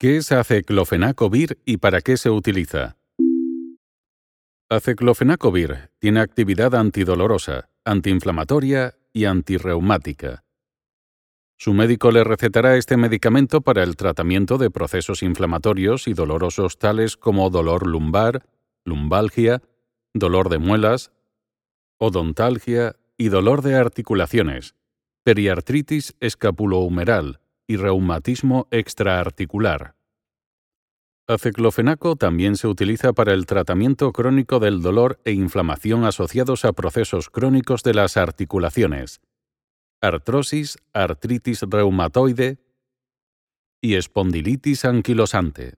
¿Qué es aceclofenacovir y para qué se utiliza? Aceclofenacovir tiene actividad antidolorosa, antiinflamatoria y antirreumática. Su médico le recetará este medicamento para el tratamiento de procesos inflamatorios y dolorosos tales como dolor lumbar, lumbalgia, dolor de muelas, odontalgia y dolor de articulaciones, periartritis escapulohumeral y reumatismo extraarticular. Aceclofenaco también se utiliza para el tratamiento crónico del dolor e inflamación asociados a procesos crónicos de las articulaciones, artrosis, artritis reumatoide y espondilitis anquilosante.